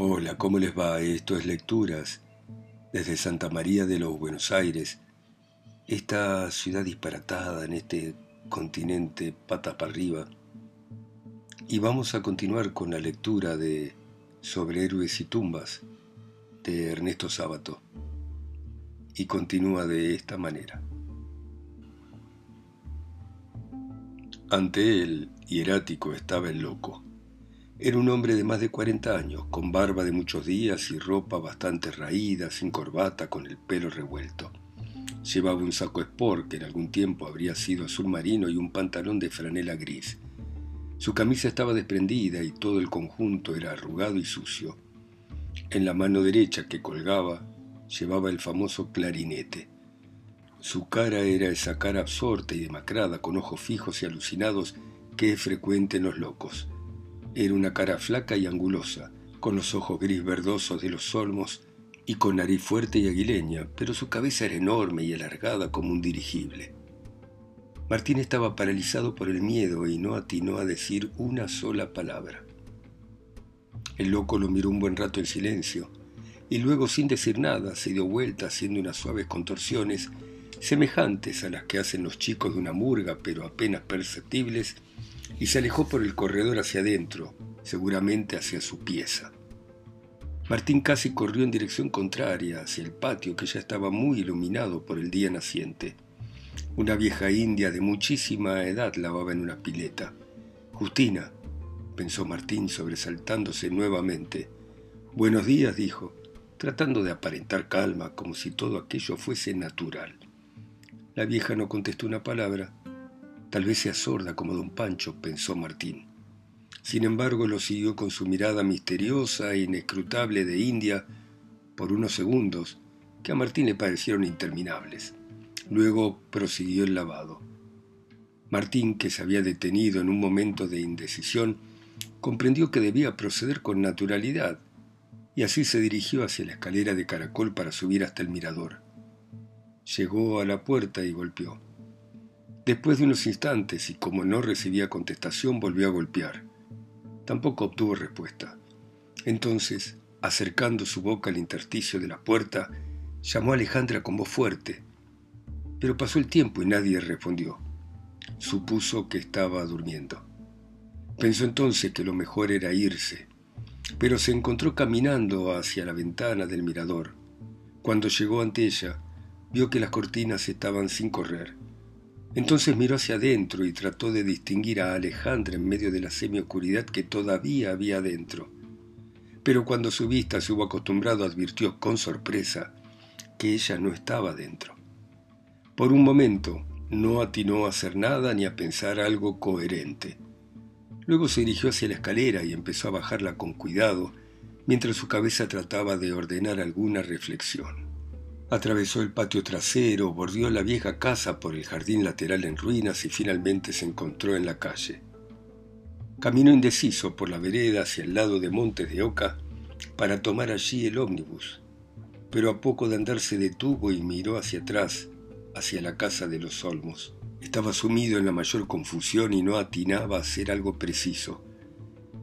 Hola, ¿cómo les va? Esto es Lecturas desde Santa María de los Buenos Aires, esta ciudad disparatada en este continente patas para arriba. Y vamos a continuar con la lectura de Sobre héroes y tumbas de Ernesto Sábato. Y continúa de esta manera. Ante él, hierático, estaba el loco era un hombre de más de 40 años, con barba de muchos días y ropa bastante raída, sin corbata, con el pelo revuelto. Llevaba un saco sport que en algún tiempo habría sido azul marino y un pantalón de franela gris. Su camisa estaba desprendida y todo el conjunto era arrugado y sucio. En la mano derecha que colgaba llevaba el famoso clarinete. Su cara era esa cara absorta y demacrada, con ojos fijos y alucinados que es frecuente en los locos. Era una cara flaca y angulosa, con los ojos gris verdosos de los olmos y con nariz fuerte y aguileña, pero su cabeza era enorme y alargada como un dirigible. Martín estaba paralizado por el miedo y no atinó a decir una sola palabra. El loco lo miró un buen rato en silencio y luego sin decir nada se dio vuelta haciendo unas suaves contorsiones semejantes a las que hacen los chicos de una murga pero apenas perceptibles y se alejó por el corredor hacia adentro, seguramente hacia su pieza. Martín casi corrió en dirección contraria, hacia el patio que ya estaba muy iluminado por el día naciente. Una vieja india de muchísima edad lavaba en una pileta. Justina, pensó Martín sobresaltándose nuevamente. Buenos días, dijo, tratando de aparentar calma, como si todo aquello fuese natural. La vieja no contestó una palabra, Tal vez sea sorda como don Pancho, pensó Martín. Sin embargo, lo siguió con su mirada misteriosa e inescrutable de India por unos segundos que a Martín le parecieron interminables. Luego prosiguió el lavado. Martín, que se había detenido en un momento de indecisión, comprendió que debía proceder con naturalidad y así se dirigió hacia la escalera de caracol para subir hasta el mirador. Llegó a la puerta y golpeó. Después de unos instantes y como no recibía contestación, volvió a golpear. Tampoco obtuvo respuesta. Entonces, acercando su boca al intersticio de la puerta, llamó a Alejandra con voz fuerte. Pero pasó el tiempo y nadie respondió. Supuso que estaba durmiendo. Pensó entonces que lo mejor era irse, pero se encontró caminando hacia la ventana del mirador. Cuando llegó ante ella, vio que las cortinas estaban sin correr entonces miró hacia adentro y trató de distinguir a Alejandra en medio de la semioscuridad que todavía había dentro. Pero cuando su vista se hubo acostumbrado advirtió con sorpresa que ella no estaba dentro. Por un momento no atinó a hacer nada ni a pensar algo coherente. Luego se dirigió hacia la escalera y empezó a bajarla con cuidado, mientras su cabeza trataba de ordenar alguna reflexión. Atravesó el patio trasero, bordeó la vieja casa por el jardín lateral en ruinas y finalmente se encontró en la calle. Caminó indeciso por la vereda hacia el lado de Montes de Oca para tomar allí el ómnibus, pero a poco de andar se detuvo y miró hacia atrás, hacia la casa de los Olmos. Estaba sumido en la mayor confusión y no atinaba a hacer algo preciso.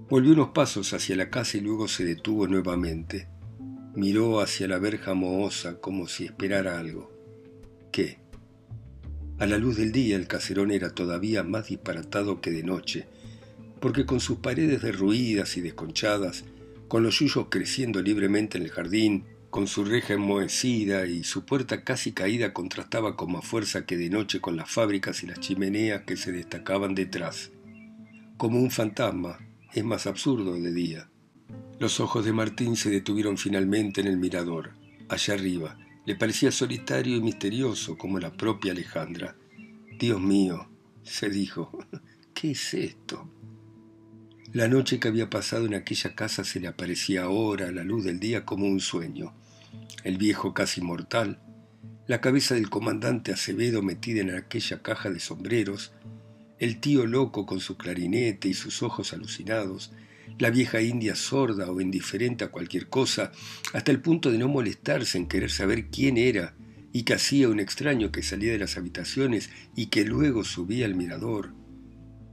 Volvió unos pasos hacia la casa y luego se detuvo nuevamente. Miró hacia la verja mohosa como si esperara algo. ¿Qué? A la luz del día el caserón era todavía más disparatado que de noche, porque con sus paredes derruidas y desconchadas, con los yuyos creciendo libremente en el jardín, con su reja enmohecida y su puerta casi caída contrastaba con más fuerza que de noche con las fábricas y las chimeneas que se destacaban detrás. Como un fantasma, es más absurdo de día. Los ojos de Martín se detuvieron finalmente en el mirador, allá arriba. Le parecía solitario y misterioso como la propia Alejandra. Dios mío, se dijo, ¿qué es esto? La noche que había pasado en aquella casa se le aparecía ahora a la luz del día como un sueño. El viejo casi mortal, la cabeza del comandante Acevedo metida en aquella caja de sombreros, el tío loco con su clarinete y sus ojos alucinados, la vieja india sorda o indiferente a cualquier cosa, hasta el punto de no molestarse en querer saber quién era y que hacía un extraño que salía de las habitaciones y que luego subía al mirador.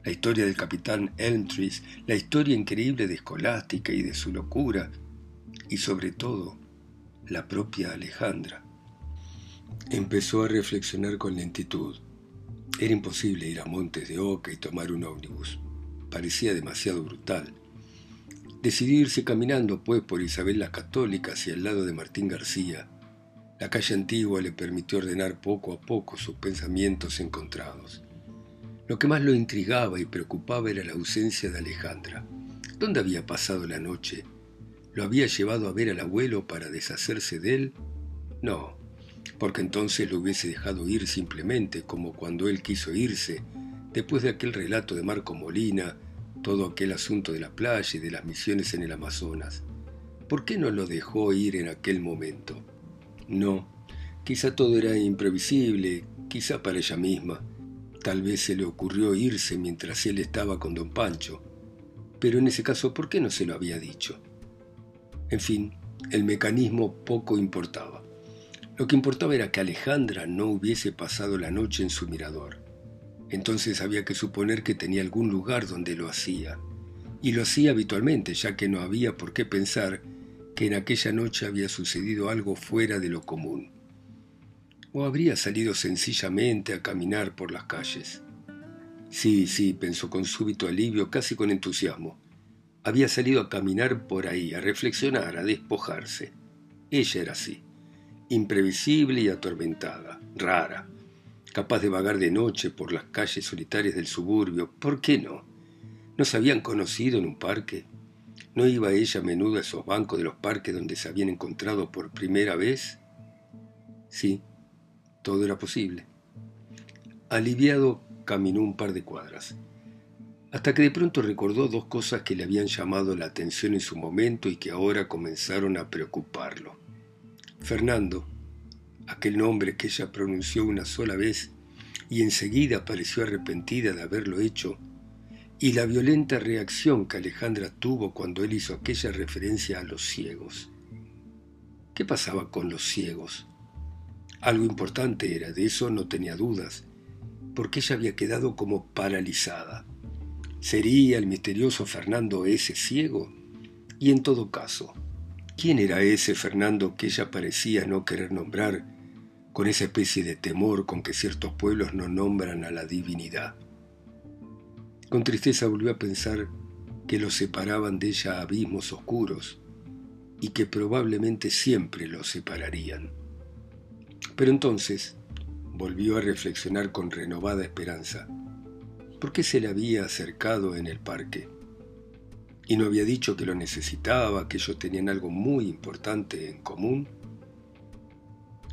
La historia del capitán Elmtrees, la historia increíble de Escolástica y de su locura, y sobre todo la propia Alejandra. Empezó a reflexionar con lentitud. Era imposible ir a Montes de Oca y tomar un ómnibus. Parecía demasiado brutal. Decidió irse caminando, pues, por Isabel la Católica hacia el lado de Martín García. La calle antigua le permitió ordenar poco a poco sus pensamientos encontrados. Lo que más lo intrigaba y preocupaba era la ausencia de Alejandra. ¿Dónde había pasado la noche? ¿Lo había llevado a ver al abuelo para deshacerse de él? No, porque entonces lo hubiese dejado ir simplemente como cuando él quiso irse, después de aquel relato de Marco Molina, todo aquel asunto de la playa y de las misiones en el Amazonas. ¿Por qué no lo dejó ir en aquel momento? No, quizá todo era imprevisible, quizá para ella misma. Tal vez se le ocurrió irse mientras él estaba con don Pancho. Pero en ese caso, ¿por qué no se lo había dicho? En fin, el mecanismo poco importaba. Lo que importaba era que Alejandra no hubiese pasado la noche en su mirador. Entonces había que suponer que tenía algún lugar donde lo hacía. Y lo hacía habitualmente, ya que no había por qué pensar que en aquella noche había sucedido algo fuera de lo común. O habría salido sencillamente a caminar por las calles. Sí, sí, pensó con súbito alivio, casi con entusiasmo. Había salido a caminar por ahí, a reflexionar, a despojarse. Ella era así, imprevisible y atormentada, rara, capaz de vagar de noche por las calles solitarias del suburbio. ¿Por qué no? ¿No se habían conocido en un parque? ¿No iba ella a menudo a esos bancos de los parques donde se habían encontrado por primera vez? Sí, todo era posible. Aliviado, caminó un par de cuadras, hasta que de pronto recordó dos cosas que le habían llamado la atención en su momento y que ahora comenzaron a preocuparlo. Fernando, aquel nombre que ella pronunció una sola vez y enseguida pareció arrepentida de haberlo hecho, y la violenta reacción que Alejandra tuvo cuando él hizo aquella referencia a los ciegos. ¿Qué pasaba con los ciegos? Algo importante era, de eso no tenía dudas, porque ella había quedado como paralizada. ¿Sería el misterioso Fernando ese ciego? Y en todo caso, ¿quién era ese Fernando que ella parecía no querer nombrar con esa especie de temor con que ciertos pueblos no nombran a la divinidad. Con tristeza volvió a pensar que los separaban de ella abismos oscuros y que probablemente siempre los separarían. Pero entonces volvió a reflexionar con renovada esperanza. ¿Por qué se le había acercado en el parque? ¿Y no había dicho que lo necesitaba, que ellos tenían algo muy importante en común?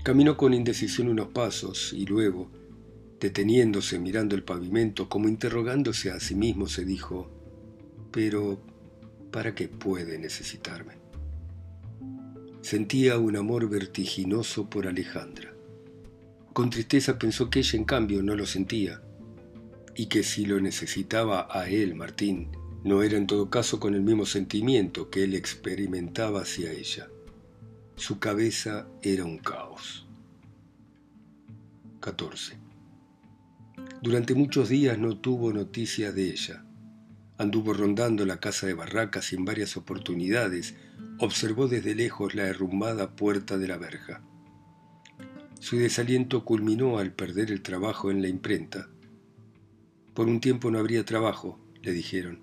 Caminó con indecisión unos pasos y luego, deteniéndose mirando el pavimento como interrogándose a sí mismo, se dijo, pero ¿para qué puede necesitarme? Sentía un amor vertiginoso por Alejandra. Con tristeza pensó que ella en cambio no lo sentía, y que si lo necesitaba a él, Martín, no era en todo caso con el mismo sentimiento que él experimentaba hacia ella. Su cabeza era un caos. 14. Durante muchos días no tuvo noticia de ella. Anduvo rondando la casa de barracas en varias oportunidades observó desde lejos la derrumbada puerta de la verja. Su desaliento culminó al perder el trabajo en la imprenta. Por un tiempo no habría trabajo, le dijeron,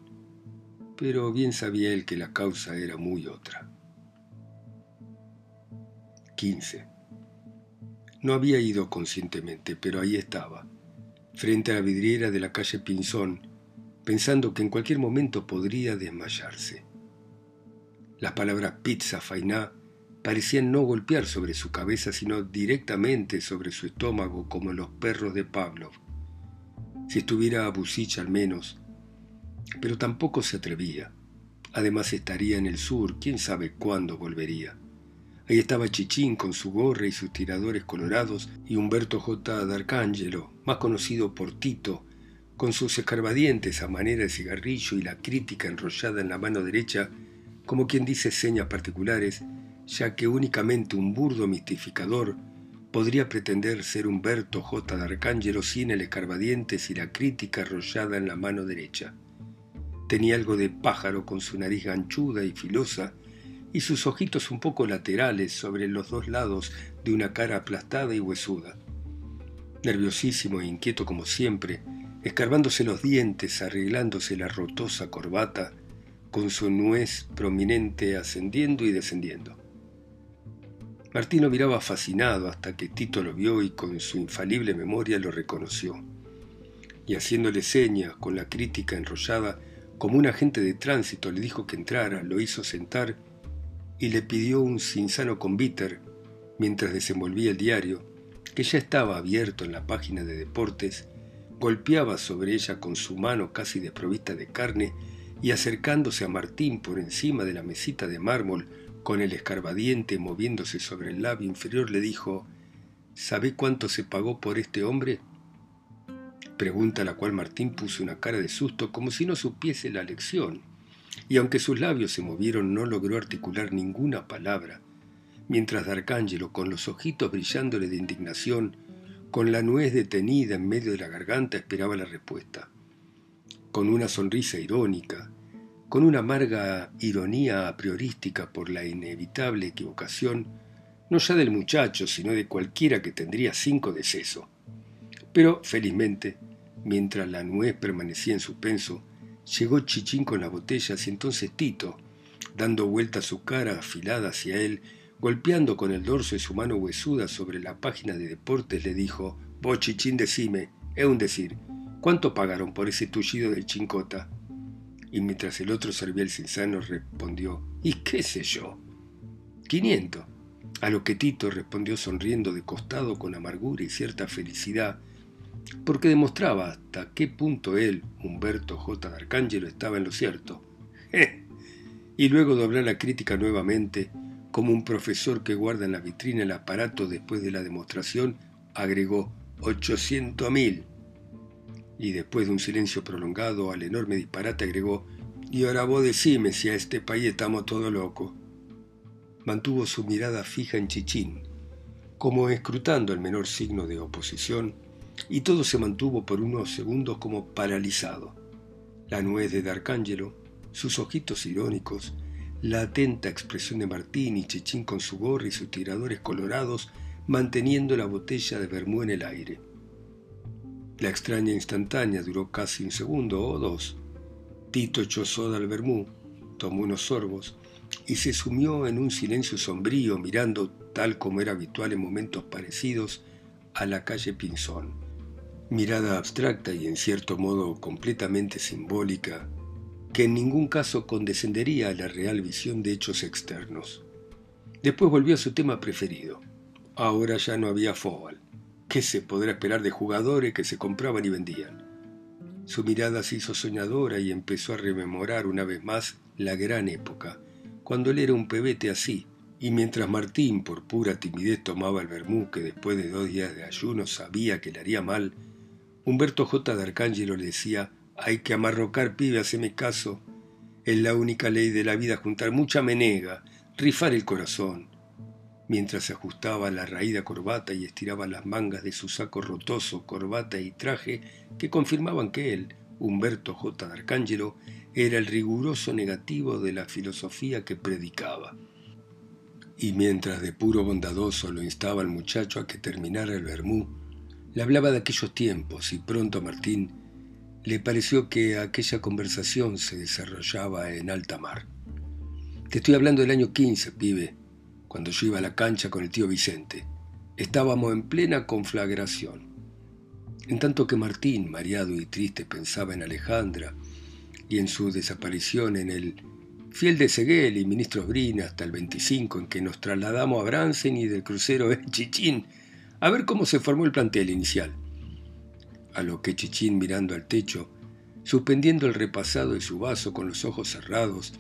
pero bien sabía él que la causa era muy otra. 15. No había ido conscientemente, pero ahí estaba, frente a la vidriera de la calle Pinzón, pensando que en cualquier momento podría desmayarse. Las palabras pizza, fainá, parecían no golpear sobre su cabeza, sino directamente sobre su estómago, como los perros de Pavlov. Si estuviera a Busich al menos, pero tampoco se atrevía. Además estaría en el sur, quién sabe cuándo volvería. Ahí estaba Chichín con su gorra y sus tiradores colorados y Humberto J. D'Arcangelo, más conocido por Tito, con sus escarbadientes a manera de cigarrillo y la crítica enrollada en la mano derecha, como quien dice señas particulares, ya que únicamente un burdo mistificador podría pretender ser Humberto J. D'Arcangelo sin el escarbadientes y la crítica arrollada en la mano derecha. Tenía algo de pájaro con su nariz ganchuda y filosa, y sus ojitos un poco laterales sobre los dos lados de una cara aplastada y huesuda. Nerviosísimo e inquieto como siempre, escarbándose los dientes, arreglándose la rotosa corbata, con su nuez prominente ascendiendo y descendiendo. Martín miraba fascinado hasta que Tito lo vio y con su infalible memoria lo reconoció. Y haciéndole señas con la crítica enrollada, como un agente de tránsito le dijo que entrara, lo hizo sentar y le pidió un cinzano con bitter mientras desenvolvía el diario, que ya estaba abierto en la página de deportes, golpeaba sobre ella con su mano casi desprovista de carne y acercándose a Martín por encima de la mesita de mármol, con el escarbadiente moviéndose sobre el labio inferior, le dijo, ¿Sabe cuánto se pagó por este hombre? Pregunta a la cual Martín puso una cara de susto como si no supiese la lección, y aunque sus labios se movieron no logró articular ninguna palabra, mientras D'Arcángelo, con los ojitos brillándole de indignación, con la nuez detenida en medio de la garganta, esperaba la respuesta con una sonrisa irónica, con una amarga ironía a priorística por la inevitable equivocación, no ya del muchacho, sino de cualquiera que tendría cinco de seso. Pero, felizmente, mientras la nuez permanecía en suspenso, llegó Chichín con las botellas y entonces Tito, dando vuelta su cara afilada hacia él, golpeando con el dorso de su mano huesuda sobre la página de deportes, le dijo, Vos, Chichín, decime, es un decir, ¿Cuánto pagaron por ese tullido del chincota? Y mientras el otro servía el cinzano, respondió, ¿y qué sé yo? Quinientos. A lo que Tito respondió sonriendo de costado con amargura y cierta felicidad, porque demostraba hasta qué punto él, Humberto J. D'Arcángelo, estaba en lo cierto. Y luego doblar la crítica nuevamente, como un profesor que guarda en la vitrina el aparato después de la demostración, agregó ochocientos mil y después de un silencio prolongado al enorme disparate agregó, y ahora vos decime si a este país estamos todo loco. Mantuvo su mirada fija en Chichín, como escrutando el menor signo de oposición, y todo se mantuvo por unos segundos como paralizado. La nuez de D'Arcángelo, sus ojitos irónicos, la atenta expresión de Martín y Chichín con su gorra y sus tiradores colorados manteniendo la botella de vermú en el aire. La extraña instantánea duró casi un segundo o dos. Tito echó soda al vermú, tomó unos sorbos y se sumió en un silencio sombrío mirando, tal como era habitual en momentos parecidos, a la calle Pinzón. Mirada abstracta y en cierto modo completamente simbólica, que en ningún caso condescendería a la real visión de hechos externos. Después volvió a su tema preferido. Ahora ya no había fóbal. ¿Qué se podrá esperar de jugadores que se compraban y vendían? Su mirada se hizo soñadora y empezó a rememorar una vez más la gran época, cuando él era un pebete así, y mientras Martín por pura timidez tomaba el vermú que después de dos días de ayuno sabía que le haría mal, Humberto J. de Arcángelo le decía, hay que amarrocar pibe, haceme caso. Es la única ley de la vida juntar mucha menega, rifar el corazón mientras se ajustaba la raída corbata y estiraba las mangas de su saco rotoso, corbata y traje que confirmaban que él, Humberto J. D'Arcángelo, era el riguroso negativo de la filosofía que predicaba. Y mientras de puro bondadoso lo instaba al muchacho a que terminara el vermú, le hablaba de aquellos tiempos y pronto a Martín le pareció que aquella conversación se desarrollaba en alta mar. Te estoy hablando del año 15, pibe, cuando yo iba a la cancha con el tío Vicente. Estábamos en plena conflagración. En tanto que Martín, mareado y triste, pensaba en Alejandra y en su desaparición en el fiel de Seguel y ministros Brina hasta el 25 en que nos trasladamos a Bransen y del crucero en Chichín a ver cómo se formó el plantel inicial. A lo que Chichín mirando al techo, suspendiendo el repasado de su vaso con los ojos cerrados,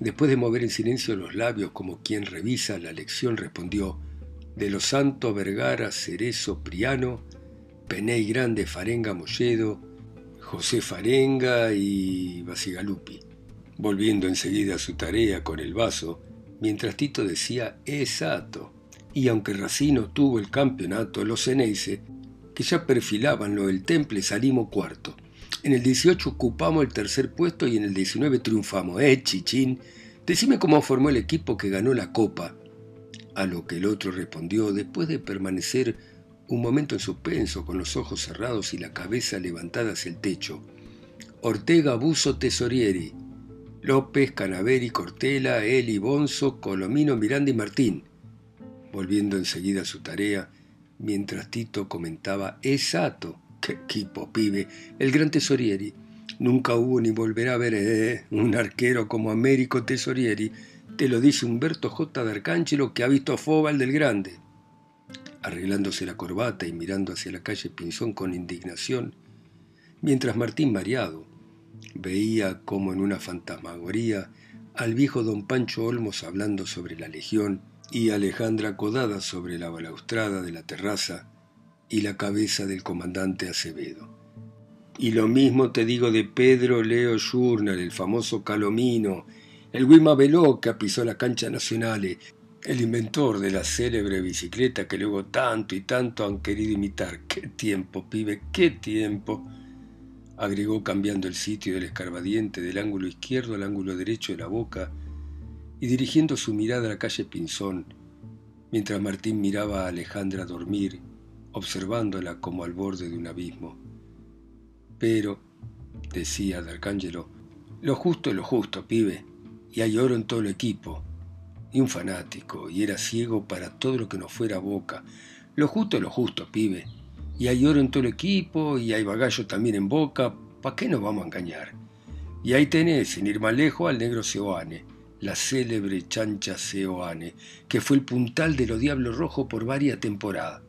Después de mover en silencio los labios como quien revisa la lección, respondió, de los santos Vergara, Cerezo, Priano, Peney Grande, Farenga, Molledo, José Farenga y Basigalupi, volviendo enseguida a su tarea con el vaso, mientras Tito decía exacto. Y aunque Racino tuvo el campeonato, los Ceneice, que ya perfilaban lo del Temple, salimos cuarto. En el 18 ocupamos el tercer puesto y en el 19 triunfamos. ¡Eh, chichín! Decime cómo formó el equipo que ganó la copa. A lo que el otro respondió, después de permanecer un momento en suspenso, con los ojos cerrados y la cabeza levantada hacia el techo. Ortega Buso Tesorieri, López, Canaveri, Cortela, Eli, Bonzo, Colomino, Miranda y Martín. Volviendo enseguida a su tarea, mientras Tito comentaba, exacto, qué equipo, pibe, el gran Tesorieri. Nunca hubo ni volverá a ver eh, un arquero como Américo Tesorieri. Te lo dice Humberto J. de Arcángelo que ha visto a Fóbal del Grande. Arreglándose la corbata y mirando hacia la calle Pinzón con indignación, mientras Martín mareado veía como en una fantasmagoría al viejo don Pancho Olmos hablando sobre la legión y Alejandra Codada sobre la balaustrada de la terraza y la cabeza del comandante Acevedo. Y lo mismo te digo de Pedro Leo Journal, el famoso Calomino, el Wima Veló que pisó la cancha nacional, el inventor de la célebre bicicleta que luego tanto y tanto han querido imitar. ¡Qué tiempo, pibe! ¡Qué tiempo! agregó cambiando el sitio del escarbadiente del ángulo izquierdo al ángulo derecho de la boca y dirigiendo su mirada a la calle Pinzón, mientras Martín miraba a Alejandra dormir, observándola como al borde de un abismo. Pero, decía D'Arcángelo, lo justo es lo justo, pibe, y hay oro en todo el equipo. Y un fanático, y era ciego para todo lo que no fuera boca. Lo justo es lo justo, pibe. Y hay oro en todo el equipo, y hay bagallo también en boca. ¿Para qué nos vamos a engañar? Y ahí tenés, sin ir más lejos, al negro Seoane, la célebre chancha Seoane, que fue el puntal de los Diablos Rojos por varias temporadas.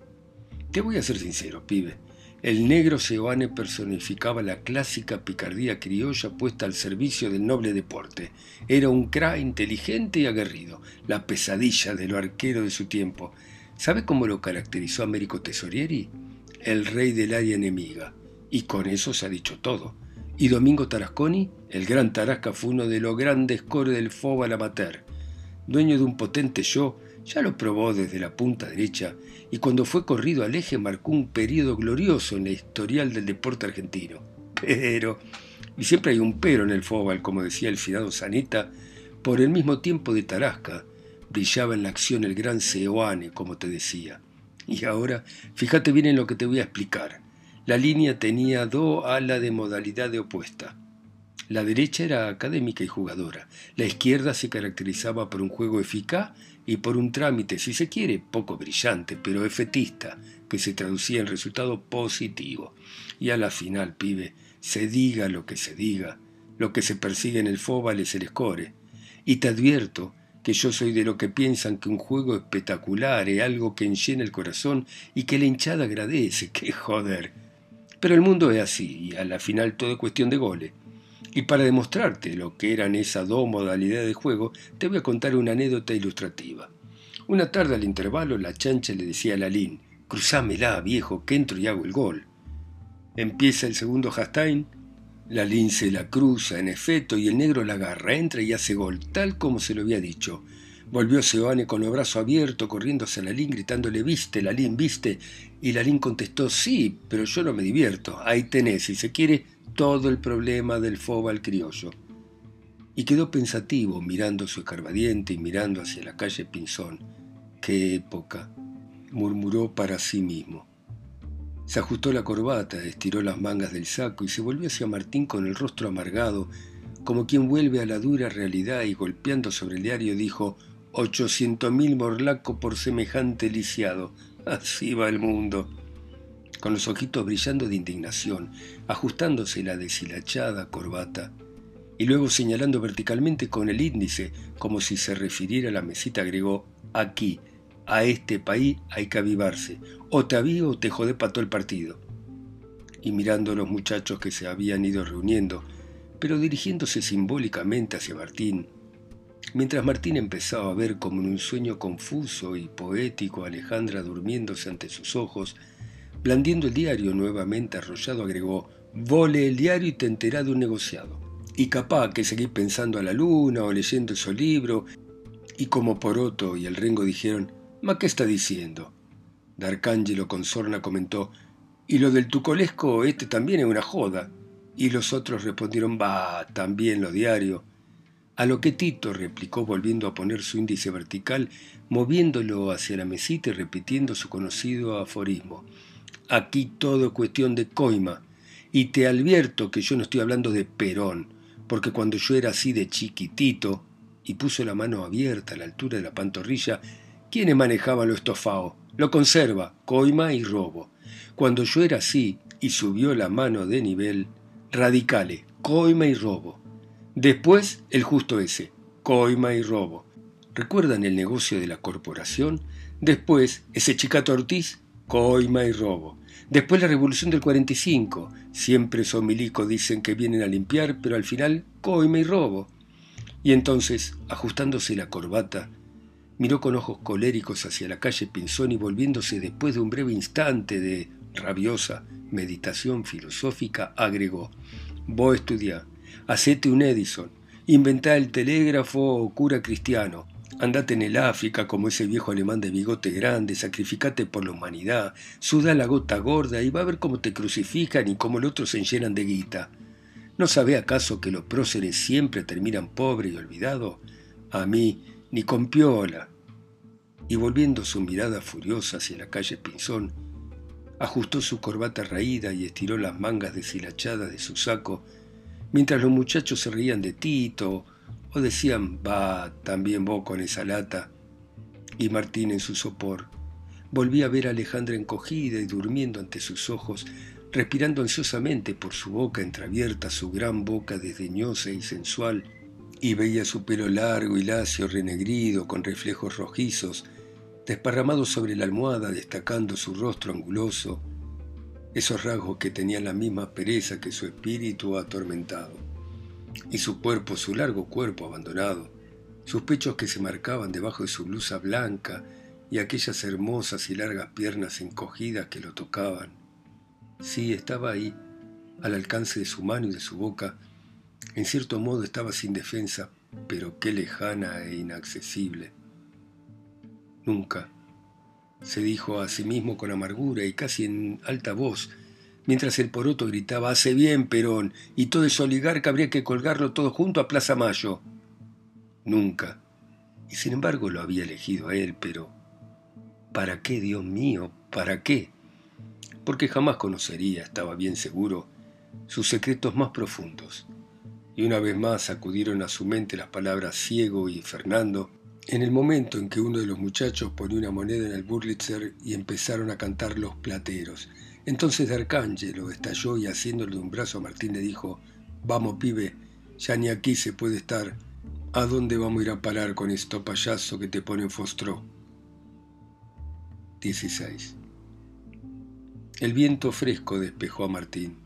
Te voy a ser sincero, pibe. El negro Seoane personificaba la clásica picardía criolla puesta al servicio del noble deporte. Era un cra inteligente y aguerrido, la pesadilla de lo arquero de su tiempo. ¿Sabe cómo lo caracterizó Américo Tesorieri? El rey del área enemiga. Y con eso se ha dicho todo. Y Domingo Tarasconi, el gran Tarasca, fue uno de los grandes cores del fóbal amateur. Dueño de un potente yo, ya lo probó desde la punta derecha y cuando fue corrido al eje marcó un periodo glorioso en la historial del deporte argentino. Pero, y siempre hay un pero en el fútbol, como decía el finado Zaneta, por el mismo tiempo de Tarasca, brillaba en la acción el gran Seoane, como te decía. Y ahora, fíjate bien en lo que te voy a explicar. La línea tenía dos alas de modalidad de opuesta. La derecha era académica y jugadora. La izquierda se caracterizaba por un juego eficaz y por un trámite, si se quiere, poco brillante, pero efetista, que se traducía en resultado positivo. Y a la final, pibe, se diga lo que se diga, lo que se persigue en el fóbal es el score. Y te advierto que yo soy de lo que piensan que un juego espectacular es algo que enllena el corazón y que la hinchada agradece, que joder. Pero el mundo es así, y a la final todo es cuestión de goles. Y para demostrarte lo que eran esas dos modalidades de juego, te voy a contar una anécdota ilustrativa. Una tarde al intervalo, la chancha le decía a Lalín, cruzámela, viejo, que entro y hago el gol. Empieza el segundo Hastain, Lalín se la cruza, en efecto, y el negro la agarra, entra y hace gol, tal como se lo había dicho. Volvió Seoane con el brazo abierto, corriendo hacia Lalín, gritándole, ¿viste, Lalín, viste? Y Lalín contestó, sí, pero yo no me divierto. Ahí tenés, si se quiere, todo el problema del fóbal criollo. Y quedó pensativo mirando su escarbadiente y mirando hacia la calle Pinzón. ¡Qué época! murmuró para sí mismo. Se ajustó la corbata, estiró las mangas del saco y se volvió hacia Martín con el rostro amargado, como quien vuelve a la dura realidad y golpeando sobre el diario dijo «ochocientos mil morlacos por semejante lisiado. Así va el mundo con los ojitos brillando de indignación, ajustándose la deshilachada corbata, y luego señalando verticalmente con el índice, como si se refiriera a la mesita, agregó, aquí, a este país hay que avivarse, o te avivo o te jode para todo el partido. Y mirando a los muchachos que se habían ido reuniendo, pero dirigiéndose simbólicamente hacia Martín, mientras Martín empezaba a ver como en un sueño confuso y poético a Alejandra durmiéndose ante sus ojos, Blandiendo el diario nuevamente arrollado, agregó, vole el diario y te enterá de un negociado. Y capaz que seguís pensando a la luna o leyendo esos libro. Y como Poroto y el Rengo dijeron, ¿ma qué está diciendo? D'Arcángelo con sorna comentó, y lo del tucolesco, este también es una joda. Y los otros respondieron, va, también lo diario. A lo que Tito replicó volviendo a poner su índice vertical, moviéndolo hacia la mesita y repitiendo su conocido aforismo. Aquí todo es cuestión de coima. Y te advierto que yo no estoy hablando de Perón, porque cuando yo era así de chiquitito, y puso la mano abierta a la altura de la pantorrilla, ¿quiénes manejaban lo estofado? Lo conserva, coima y robo. Cuando yo era así y subió la mano de nivel, radicale, coima y robo. Después el justo ese, coima y robo. ¿Recuerdan el negocio de la corporación? Después ese chicato Ortiz, coima y robo. Después la revolución del 45. Siempre son milicos dicen que vienen a limpiar, pero al final coima y robo. Y entonces, ajustándose la corbata, miró con ojos coléricos hacia la calle Pinzón y volviéndose después de un breve instante de rabiosa meditación filosófica, agregó, Vos estudiá, hacete un Edison, inventá el telégrafo o cura cristiano, andate en el África como ese viejo alemán de bigote grande, sacrificate por la humanidad, suda la gota gorda y va a ver cómo te crucifican y cómo los otros se llenan de guita. ¿No sabe acaso que los próceres siempre terminan pobres y olvidados? A mí, ni con piola. Y volviendo su mirada furiosa hacia la calle Pinzón, ajustó su corbata raída y estiró las mangas deshilachadas de su saco, mientras los muchachos se reían de Tito o decían, va, también vos con esa lata. Y Martín en su sopor volvía a ver a Alejandra encogida y durmiendo ante sus ojos, respirando ansiosamente por su boca entreabierta, su gran boca desdeñosa y sensual, y veía su pelo largo y lacio renegrido con reflejos rojizos, desparramados sobre la almohada, destacando su rostro anguloso, esos rasgos que tenían la misma pereza que su espíritu atormentado, y su cuerpo, su largo cuerpo abandonado, sus pechos que se marcaban debajo de su blusa blanca y aquellas hermosas y largas piernas encogidas que lo tocaban, Sí, estaba ahí, al alcance de su mano y de su boca. En cierto modo estaba sin defensa, pero qué lejana e inaccesible. Nunca, se dijo a sí mismo con amargura y casi en alta voz, mientras el poroto gritaba, hace bien, Perón, y todo ese oligarca habría que colgarlo todo junto a Plaza Mayo. Nunca. Y sin embargo lo había elegido a él, pero ¿para qué, Dios mío? ¿Para qué? porque jamás conocería, estaba bien seguro, sus secretos más profundos. Y una vez más acudieron a su mente las palabras ciego y Fernando, en el momento en que uno de los muchachos ponía una moneda en el Burlitzer y empezaron a cantar los plateros. Entonces D'Arcángelo estalló y haciéndole un brazo a Martín le dijo, Vamos, pibe, ya ni aquí se puede estar. ¿A dónde vamos a ir a parar con esto payaso que te pone en fostró? 16. El viento fresco despejó a Martín.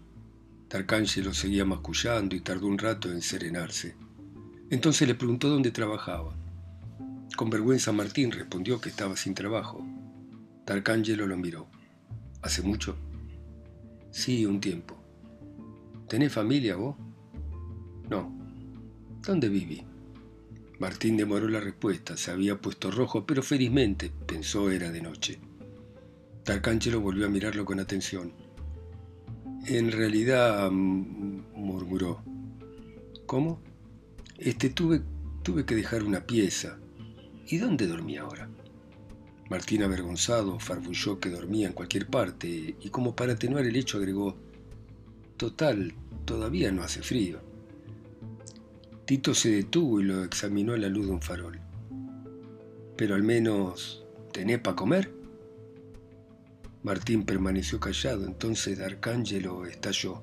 lo seguía mascullando y tardó un rato en serenarse. Entonces le preguntó dónde trabajaba. Con vergüenza Martín respondió que estaba sin trabajo. Tarcángelo lo miró. ¿Hace mucho? Sí, un tiempo. ¿Tenés familia vos? No. ¿Dónde viví? Martín demoró la respuesta. Se había puesto rojo, pero felizmente pensó era de noche. Tarcángelo volvió a mirarlo con atención. En realidad, mm, murmuró. ¿Cómo? Este tuve, tuve que dejar una pieza. ¿Y dónde dormía ahora? Martín, avergonzado, farfulló que dormía en cualquier parte y como para atenuar el hecho agregó, Total, todavía no hace frío. Tito se detuvo y lo examinó a la luz de un farol. Pero al menos, ¿tenés para comer? Martín permaneció callado, entonces Arcángelo estalló.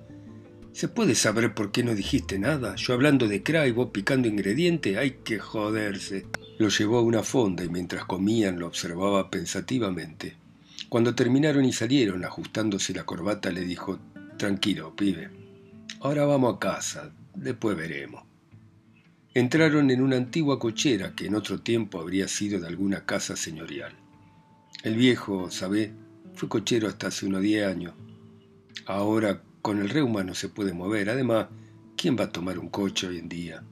¿Se puede saber por qué no dijiste nada? Yo hablando de cra picando ingrediente, hay que joderse. Lo llevó a una fonda y mientras comían lo observaba pensativamente. Cuando terminaron y salieron, ajustándose la corbata, le dijo, Tranquilo, pibe. Ahora vamos a casa, después veremos. Entraron en una antigua cochera que en otro tiempo habría sido de alguna casa señorial. El viejo, ¿sabe? Fue cochero hasta hace unos 10 años. Ahora con el reuma no se puede mover. Además, ¿quién va a tomar un coche hoy en día?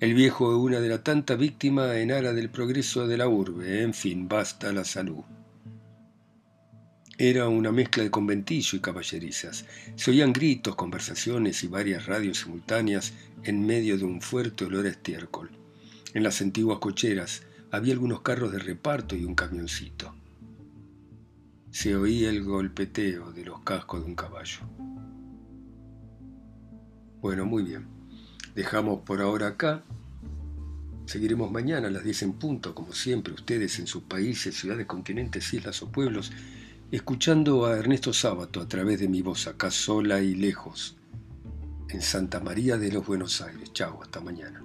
El viejo es una de las tantas víctimas en aras del progreso de la urbe. En fin, basta la salud. Era una mezcla de conventillo y caballerizas. Se oían gritos, conversaciones y varias radios simultáneas en medio de un fuerte olor a estiércol. En las antiguas cocheras había algunos carros de reparto y un camioncito. Se oía el golpeteo de los cascos de un caballo. Bueno, muy bien. Dejamos por ahora acá. Seguiremos mañana a las 10 en punto, como siempre, ustedes en sus países, ciudades, continentes, islas o pueblos escuchando a Ernesto Sábato a través de mi voz acá sola y lejos, en Santa María de los Buenos Aires. Chao, hasta mañana.